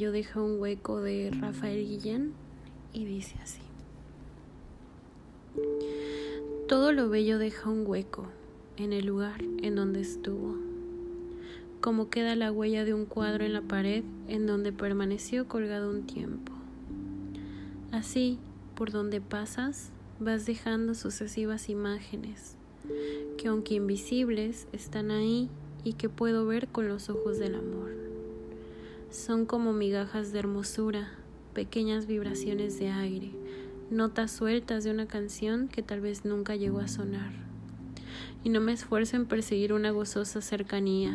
bello deja un hueco de Rafael Guillén y dice así. Todo lo bello deja un hueco en el lugar en donde estuvo, como queda la huella de un cuadro en la pared en donde permaneció colgado un tiempo. Así, por donde pasas, vas dejando sucesivas imágenes, que aunque invisibles, están ahí y que puedo ver con los ojos del amor. Son como migajas de hermosura, pequeñas vibraciones de aire, notas sueltas de una canción que tal vez nunca llegó a sonar. Y no me esfuerzo en perseguir una gozosa cercanía,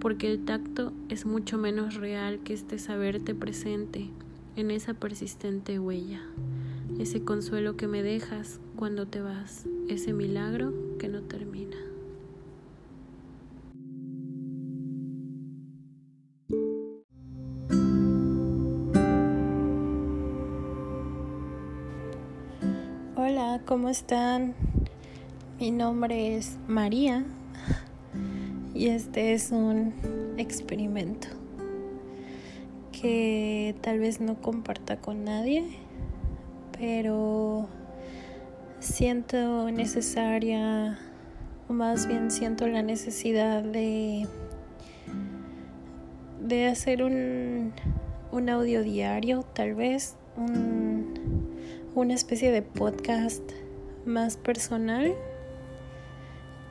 porque el tacto es mucho menos real que este saberte presente en esa persistente huella, ese consuelo que me dejas cuando te vas, ese milagro que no termina. ¿Cómo están? Mi nombre es María y este es un experimento que tal vez no comparta con nadie, pero siento necesaria, o más bien siento la necesidad de, de hacer un, un audio diario, tal vez, un, una especie de podcast más personal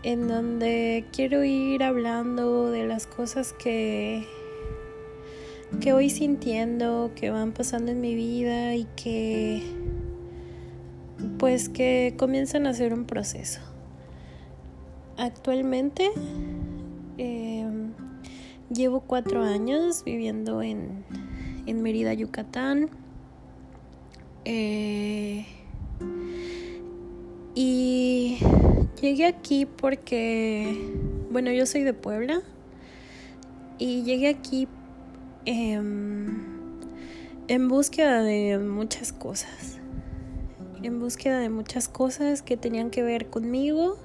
en donde quiero ir hablando de las cosas que que voy sintiendo, que van pasando en mi vida y que pues que comienzan a ser un proceso. Actualmente em, llevo cuatro años viviendo en, en Mérida, Yucatán. Eh, y llegué aquí porque, bueno, yo soy de Puebla y llegué aquí Em, en búsqueda de muchas cosas. En búsqueda de muchas cosas que tenían que ver conmigo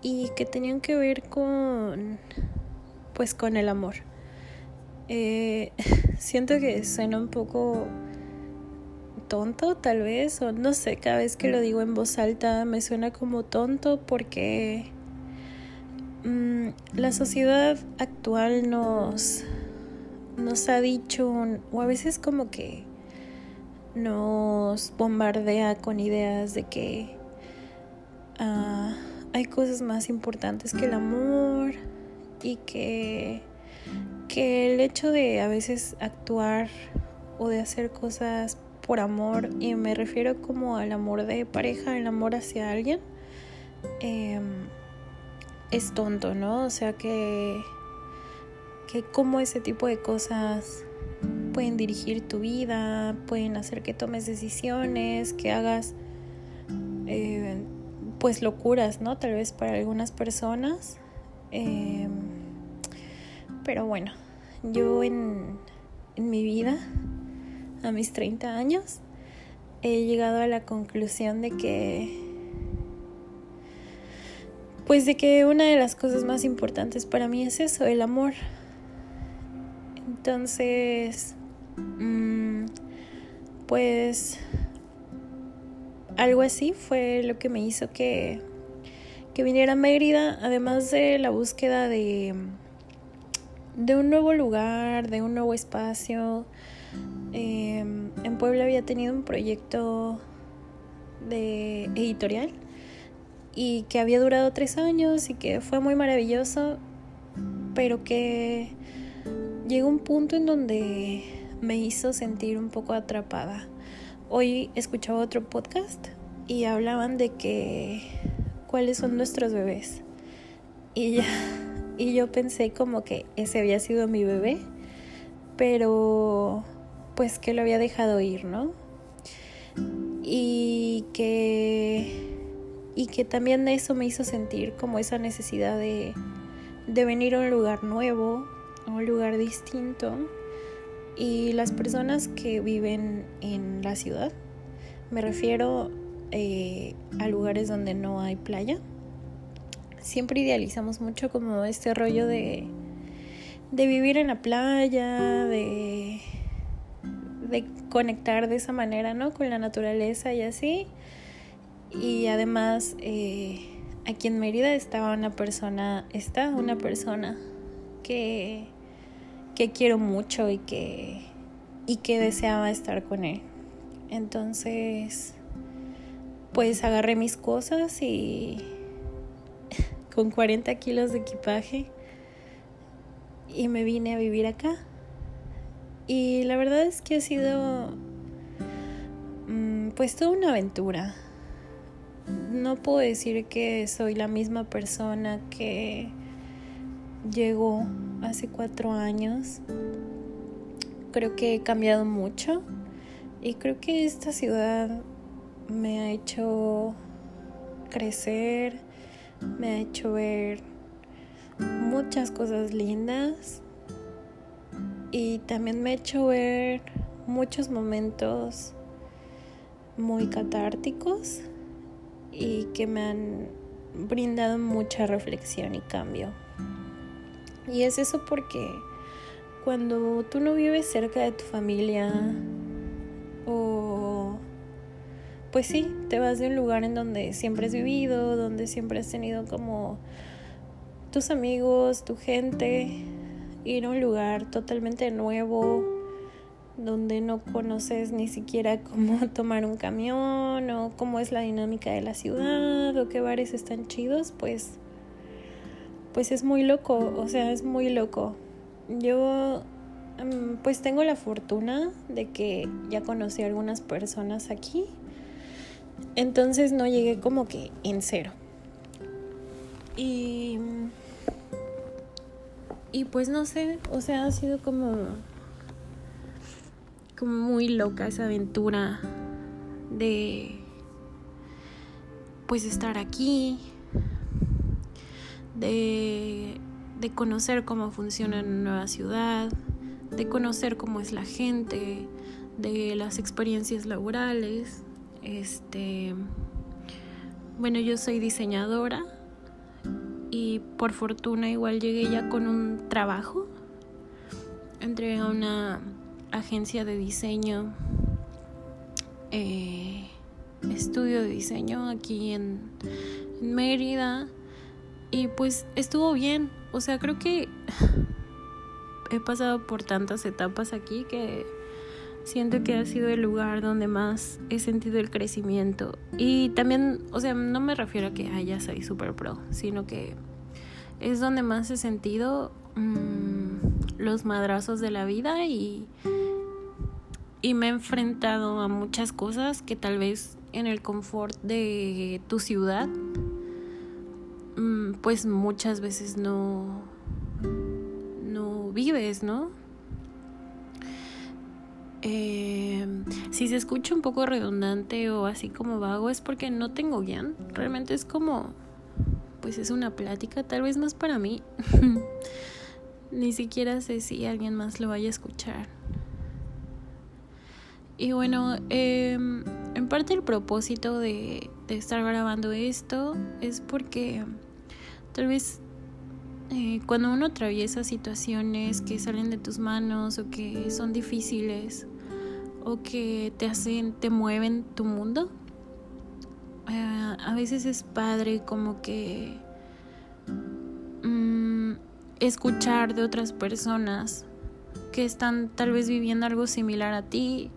y que tenían que ver con, pues, con el amor. Eh, siento que suena un poco tonto tal vez o no sé cada vez que lo digo en voz alta me suena como tonto porque mm, la sociedad actual nos nos ha dicho, o a veces como que nos bombardea con ideas de que ah, hay cosas más importantes que el amor y que, que el hecho de a veces actuar o de hacer cosas por amor, y me refiero como al amor de pareja, el amor hacia alguien, em, es tonto, ¿no? O sea que que cómo ese tipo de cosas pueden dirigir tu vida, pueden hacer que tomes decisiones, que hagas eh, pues locuras, ¿no? Tal vez para algunas personas. Em, pero bueno, yo en, en mi vida, a mis 30 años, he llegado a la conclusión de que pues de que una de las cosas más importantes para mí es eso, el amor. Entonces, mm, pues algo así fue lo que me hizo que, que viniera a Mérida, además de la búsqueda de, de un nuevo lugar, de un nuevo espacio. Em, en Puebla había tenido un proyecto de editorial y que había durado tres años y que fue muy maravilloso, pero que llegó un punto en donde me hizo sentir un poco atrapada. Hoy escuchaba otro podcast y hablaban de que cuáles son nuestros bebés. Y y yo pensé como que ese había sido mi bebé, pero pues que lo había dejado ir, ¿no? Y que y que también eso me hizo sentir como esa necesidad de de venir a un lugar nuevo, un lugar distinto y las personas que viven en la ciudad, me refiero eh, a lugares donde no hay playa, siempre idealizamos mucho como este rollo de, de vivir en la playa, de, de conectar de esa manera, ¿no? Con la naturaleza y así. Y además, eh, aquí en Mérida estaba una persona, está una persona que, que quiero mucho y que, y que deseaba estar con él. Entonces, pues agarré mis cosas y con 40 kilos de equipaje y me vine a vivir acá. Y la verdad es que ha sido mm, pues toda una aventura. No puedo decir que soy la misma persona que llegó hace cuatro años. Creo que he cambiado mucho y creo que esta ciudad me ha hecho crecer, me ha hecho ver muchas cosas lindas y también me ha hecho ver muchos momentos muy catárticos y que me han brindado mucha reflexión y cambio. Y es eso porque cuando tú no vives cerca de tu familia o pues sí, te vas de un lugar en donde siempre has vivido, donde siempre has tenido como tus amigos, tu gente, ir a un lugar totalmente nuevo, donde no conoces ni siquiera cómo tomar un camión o cómo es la dinámica de la ciudad o qué bares están chidos, pues pues es muy loco, o sea, es muy loco. Yo em, pues tengo la fortuna de que ya conocí a algunas personas aquí. Entonces no llegué como que en cero. Y y pues no sé, o sea, ha sido como como muy loca esa aventura de pues estar aquí, de, de conocer cómo funciona una nueva ciudad, de conocer cómo es la gente, de las experiencias laborales. Este, bueno, yo soy diseñadora y por fortuna igual llegué ya con un trabajo. Entré a una agencia de diseño, eh, estudio de diseño aquí en, en Mérida y pues estuvo bien. O sea, creo que he pasado por tantas etapas aquí que siento que ha sido el lugar donde más he sentido el crecimiento. Y también, o sea, no me refiero a que ah, ya soy super pro, sino que es donde más he sentido mm, los madrazos de la vida y, y me he enfrentado a muchas cosas que tal vez en el confort de tu ciudad, mm, pues muchas veces no, no vives, ¿no? Eh, si se escucha un poco redundante o así como vago es porque no tengo guion. Realmente es como, pues es una plática, tal vez más para mí. Ni siquiera sé si alguien más lo vaya a escuchar. Y bueno, em, en parte el propósito de, de, estar grabando esto es porque tal vez eh, cuando uno atraviesa situaciones que salen de tus manos o que son difíciles o que te hacen, te mueven tu mundo. Eh, a veces es padre como que mm, escuchar de otras personas que están tal vez viviendo algo similar a ti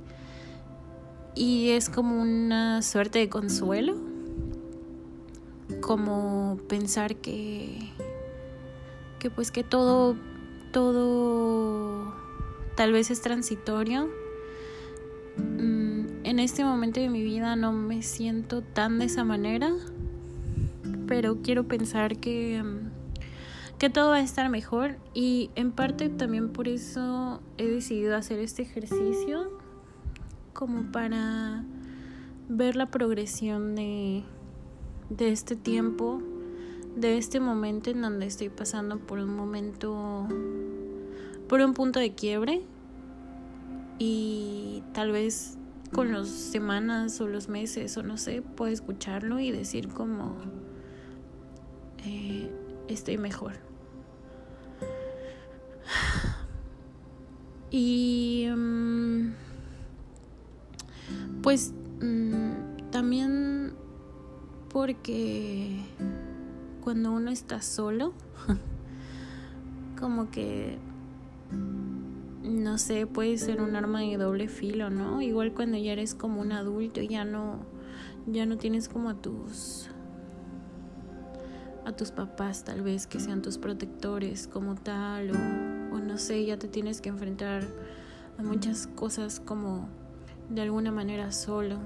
y es como una suerte de consuelo, como pensar que que pues que todo todo tal vez es transitorio. Mm, en este momento de mi vida no me siento tan de esa manera, pero quiero pensar que, mm, que todo va a estar mejor y en parte también por eso he decidido hacer este ejercicio como para ver la progresión de, de este tiempo, de este momento en donde estoy pasando por un momento, por un punto de quiebre y tal vez con las semanas o los meses o no sé, puedo escucharlo y decir como eh, estoy mejor. Y mm, pues mm, también porque cuando uno está solo, como que, no sé, puede ser un arma de doble filo, ¿no? Igual cuando ya eres como un adulto y ya no, ya no tienes como a tus a tus papás tal vez que sean tus protectores como tal o, o no sé, ya te tienes que enfrentar a muchas cosas como de alguna manera solo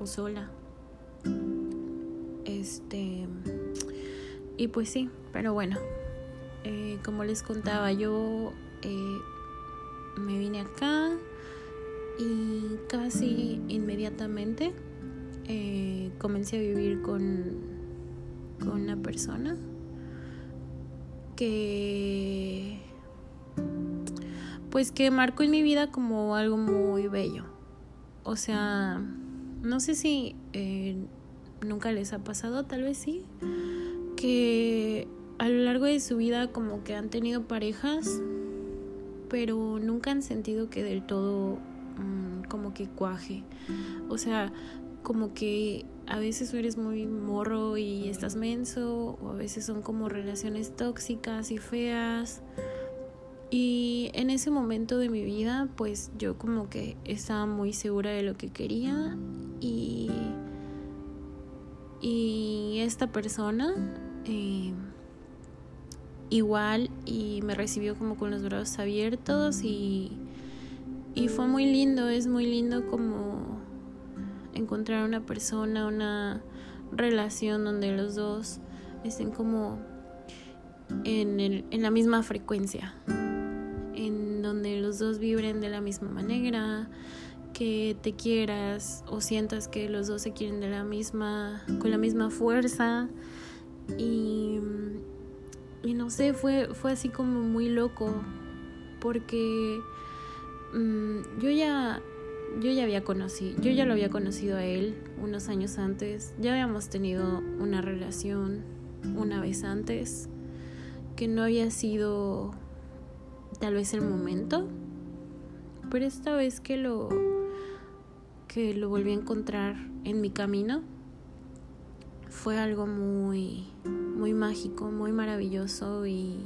o sola. Este y pues sí, pero bueno, eh, como les contaba, yo eh, me vine acá y casi inmediatamente eh, comencé a vivir con, con una persona que pues que marcó en mi vida como algo muy bello. O sea, no sé si nunca les ha pasado, tal vez sí, que a lo largo de su vida como que han tenido parejas, pero nunca han sentido que del todo mm, como que cuaje. O sea, como que a veces eres muy morro y estás menso, o a veces son como relaciones tóxicas y feas. Y en ese momento de mi vida, pues yo como que estaba muy segura de lo que quería y, y esta persona eh, igual y me recibió como con los brazos abiertos y, y fue muy lindo, es muy lindo como encontrar una persona, una relación donde los dos estén como en, el, en la misma frecuencia, en donde los dos vibren de la misma manera, que te quieras o sientas que los dos se quieren de la misma, con la misma fuerza y, y no sé, fue, fue así como muy loco porque mm, yo ya yo ya había conocido, yo ya lo había conocido a él unos años antes, ya habíamos tenido una relación una vez antes, que no había sido tal vez el momento, pero esta vez que lo que lo volví a encontrar en mi camino, fue algo muy, muy mágico, muy maravilloso y,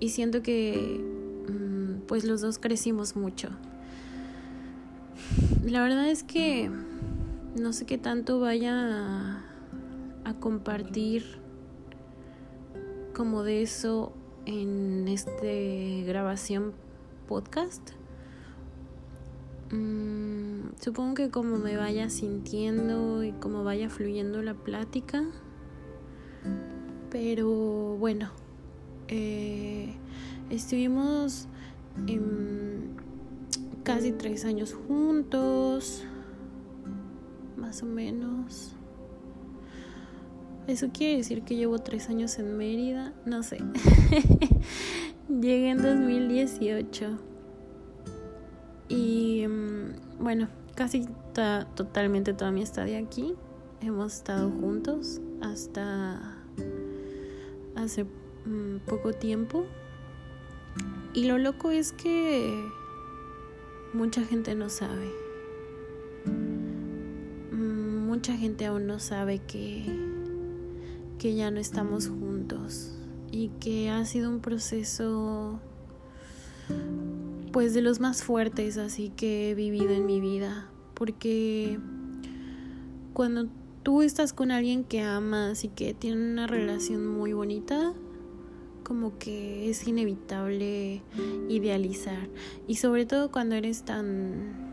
y siento que mm, pues los dos crecimos mucho. La verdad es que no sé qué tanto vaya a, compartir como de eso en este grabación podcast. Mm, supongo que como me vaya sintiendo y como vaya fluyendo la plática. Pero bueno, eh, estuvimos casi tres años juntos, más o menos. Eso quiere decir que llevo tres años en Mérida, no sé. Llegué en 2018. Y mm, bueno, casi totalmente toda mi estadía aquí. Hemos estado juntos hasta hace mm, poco tiempo. Y lo loco es que mucha gente no sabe. Mm, mucha gente aún no sabe que, que ya no estamos juntos y que ha sido un proceso pues de los más fuertes así que he vivido en mi vida, porque cuando tú estás con alguien que amas y que tiene una relación muy bonita, como que es inevitable idealizar y sobre todo cuando eres tan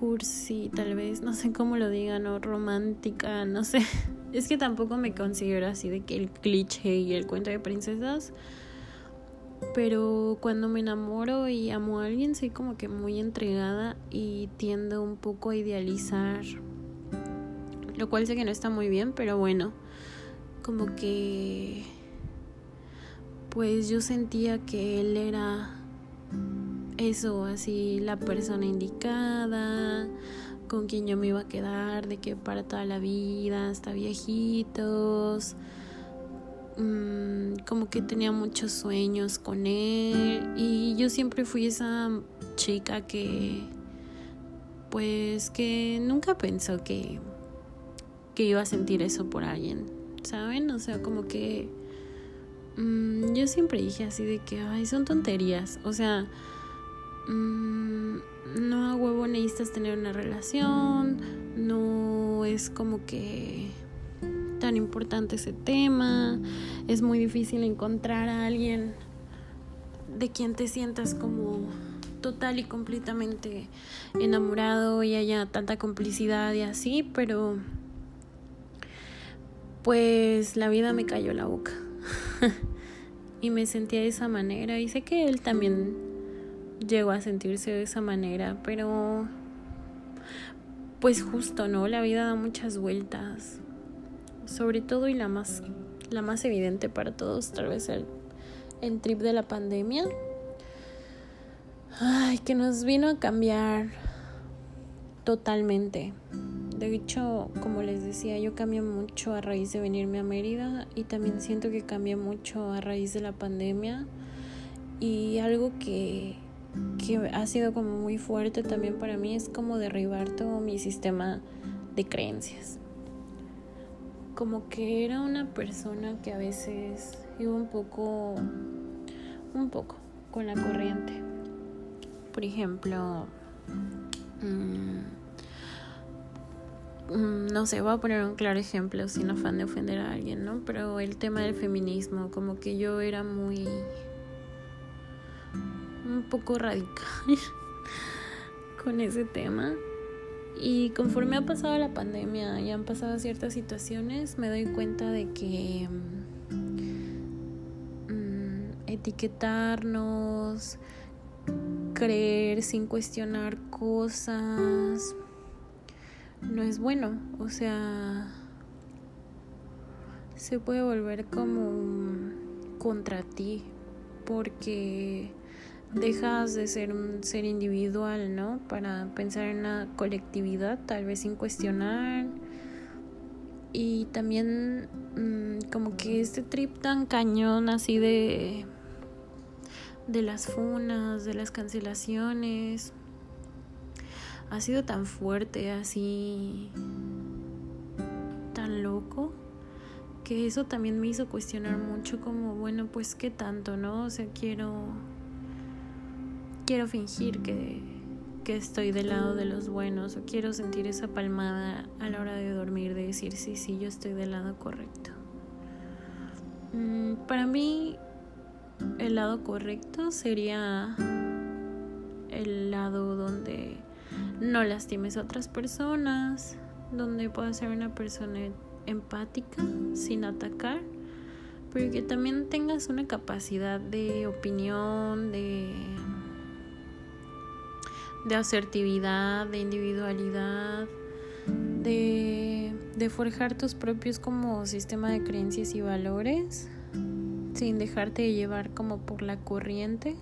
cursi, tal vez, no sé cómo lo digan, o romántica, no sé. Es que tampoco me considero así de que el cliché y el cuento de princesas, pero cuando me enamoro y amo a alguien soy como que muy entregada y tiendo un poco a idealizar, lo cual sé que no está muy bien, pero bueno, como que pues yo sentía que él era eso, así la persona indicada, con quien yo me iba a quedar, de que para toda la vida, hasta viejitos. Mm, como que tenía muchos sueños con él y yo siempre fui esa chica que pues que nunca pensó que, que iba a sentir eso por alguien, ¿saben? O sea, como que mm, yo siempre dije así de que, ay, son tonterías, o sea, mm, no a huevo necesitas tener una relación, no es como que tan importante ese tema, es muy difícil encontrar a alguien de quien te sientas como total y completamente enamorado y haya tanta complicidad y así, pero pues la vida me cayó la boca. y me sentía de esa manera y sé que él también llegó a sentirse de esa manera, pero pues justo, ¿no? La vida da muchas vueltas. Sobre todo y la más la más evidente para todos, tal vez el, trip de la pandemia Ay, que nos vino a cambiar totalmente. De hecho, como les decía, yo cambié mucho a raíz de venirme a Mérida y también siento que cambié mucho a raíz de la pandemia. Y algo que, que ha sido como muy fuerte también para mí es como derribar todo mi sistema de creencias. Como que era una persona que a veces iba un poco, un poco con la corriente por ejemplo, mm, mm, no sé, voy a poner un claro ejemplo sin afán de ofender a alguien, ¿no? Pero el tema del feminismo, como que yo era muy... un poco radical con ese tema. Y conforme ha pasado la pandemia y han pasado ciertas situaciones, me doy cuenta de que mm, etiquetarnos, creer sin cuestionar cosas no es bueno. O sea, se puede volver como contra ti porque dejas de ser un ser individual, ¿no? Para pensar en una colectividad, tal vez sin cuestionar. Y también mm, como que este trip tan cañón así de de las funas, de las cancelaciones. Ha sido tan fuerte, así tan loco, que eso también me hizo cuestionar mucho como, bueno, pues qué tanto, ¿no? O sea, quiero quiero fingir que, que estoy del lado de los buenos o quiero sentir esa palmada a la hora de dormir de decir sí, sí, yo estoy del lado correcto. Mm, para mí el lado correcto sería el lado donde no lastimes a otras personas, donde puedas ser una persona empática sin atacar, pero que también tengas una capacidad de opinión, de, de asertividad, de individualidad, de, de forjar tus propios como sistema de creencias y valores sin dejarte llevar como por la corriente.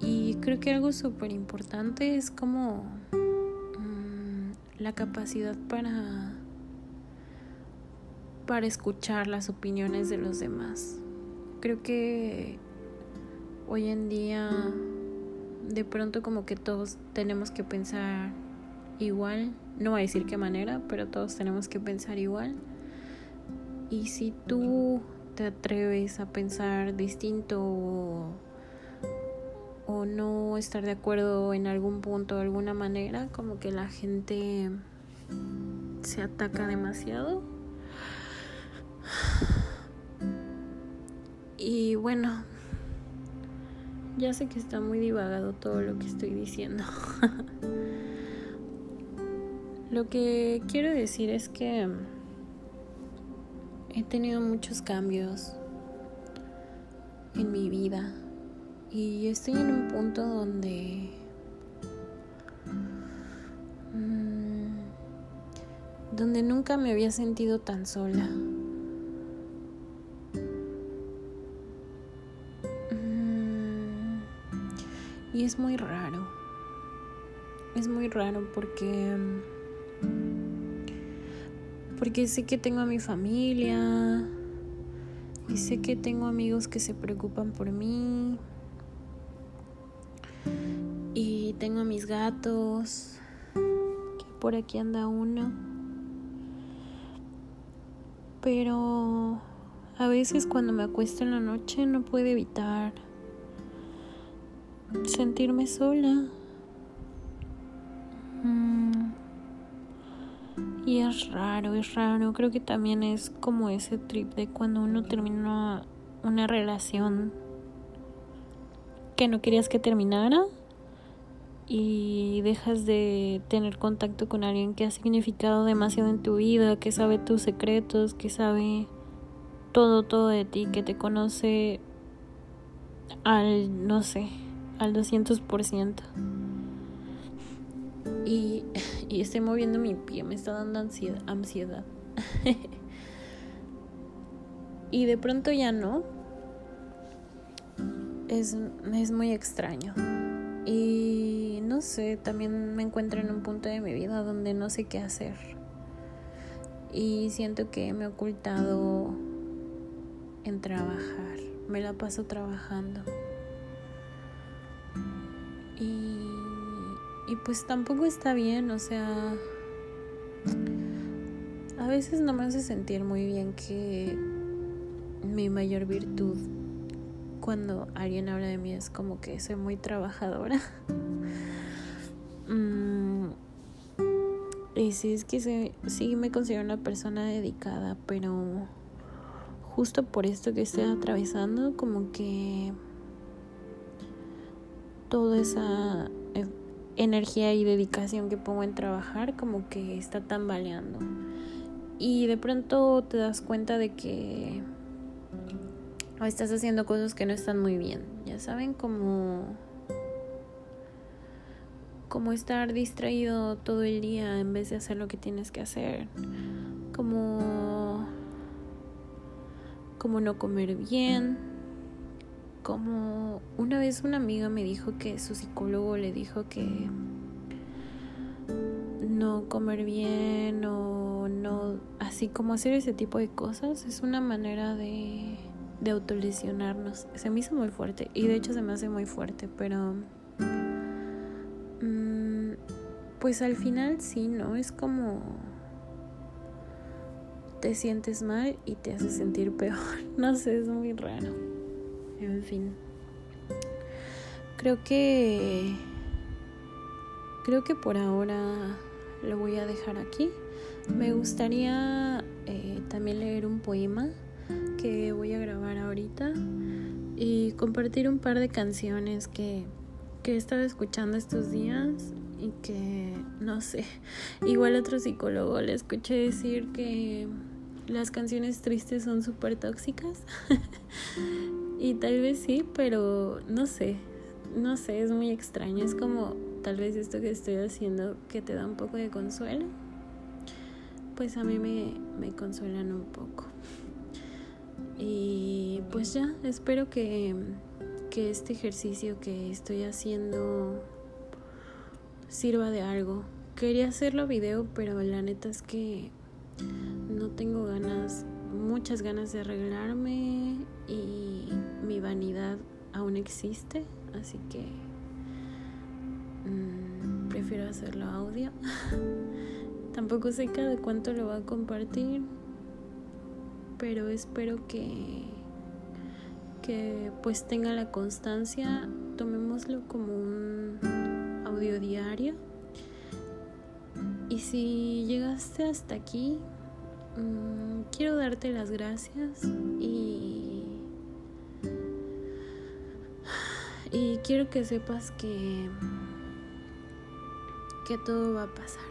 Y creo que algo súper importante es como mm, la capacidad para, para escuchar las opiniones de los demás. Creo que hoy en día de pronto como que todos tenemos que pensar igual, no voy a decir qué manera, pero todos tenemos que pensar igual. Y si tú te atreves a pensar distinto o, no estar de acuerdo en algún punto de alguna manera, como que la gente se ataca demasiado. Y bueno, ya sé que está muy divagado todo lo que estoy diciendo. lo que quiero decir es que he tenido muchos cambios en mi vida y estoy en un punto donde mm, donde nunca me había sentido tan sola. Es muy raro. Es muy raro porque porque sé que tengo a mi familia y sé que tengo amigos que se preocupan por mí. Y tengo mis gatos, que por aquí anda uno. Pero a veces cuando me acuesto en la noche no puedo evitar sentirme sola. Mm. Y es raro, es raro. Creo que también es como ese trip de cuando uno termina una relación que no querías que terminara y dejas de tener contacto con alguien que ha significado demasiado en tu vida, que sabe tus secretos, que sabe todo, todo de ti, que te conoce al, no sé, al 200%. Y, y estoy moviendo mi pie, me está dando ansiedad. ansiedad. y de pronto ya no. Es, es muy extraño. Y no sé, también me encuentro en un punto de mi vida donde no sé qué hacer. Y siento que me he ocultado en trabajar. Me la paso trabajando. Y, pues tampoco está bien, o sea, a veces no me hace sentir muy bien que mi mayor virtud cuando alguien habla de mí es como que soy muy trabajadora. Mm, y sí, es que sí me considero una persona dedicada, pero justo por esto que estoy atravesando, como que toda esa eh, energía y dedicación que pongo en trabajar, como que está tambaleando. Y de pronto te das cuenta de que estás haciendo cosas que no están muy bien. Ya saben, como como estar distraído todo el día en vez de hacer lo que tienes que hacer. Como como no comer bien. Como una vez una amiga me dijo que su psicólogo le dijo que no comer bien o no así como hacer ese tipo de cosas es una manera de de autolesionarnos. Se me hizo muy fuerte y de hecho se me hace muy fuerte, pero mm, pues al final sí, ¿no? Es como te sientes mal y te hace sentir peor. No sé, es muy raro. En fin. Creo que creo que por ahora lo voy a dejar aquí. Me gustaría eh, también leer un poema que voy a grabar ahorita y compartir un par de canciones que, que he estado escuchando estos días y que, no sé, igual otro psicólogo le escuché decir que las canciones tristes son súper tóxicas y tal vez sí, pero no sé, no sé, es muy extraño, es como tal vez esto que estoy haciendo que te da un poco de consuelo, pues a mí me, me consuelan un poco. Y pues ya, espero que, que este ejercicio que estoy haciendo sirva de algo. Quería hacerlo video, pero la neta es que no tengo ganas, muchas ganas de arreglarme y mi vanidad aún existe, así que mm, prefiero hacerlo audio. Tampoco sé cada cuánto lo voy a compartir pero espero que, que pues tenga la constancia, tomémoslo como un audio diario. Y si llegaste hasta aquí, mm, quiero darte las gracias y, y quiero que sepas que, que todo va a pasar.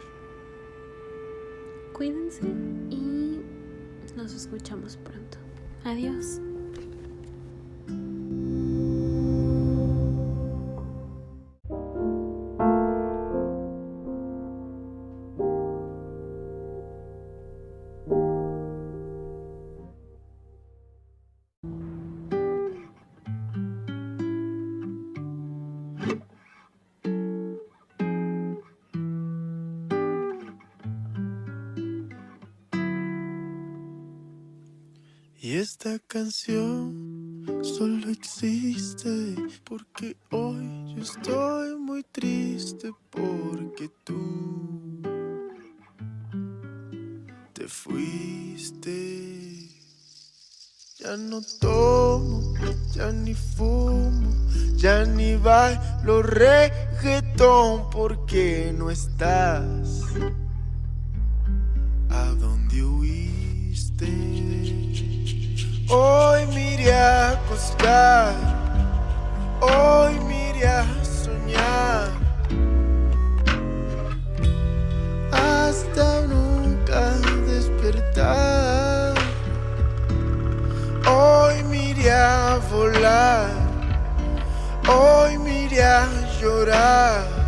Cuídense y nos escuchamos pronto. Adiós. Canción solo existe porque hoy yo estoy muy triste porque tú te fuiste. Ya no tomo, ya ni fumo, ya ni bailo reggaetón porque no estás Hoy me iré hoy me soñar. Hasta nunca despertar. Hoy me volar, hoy me llorar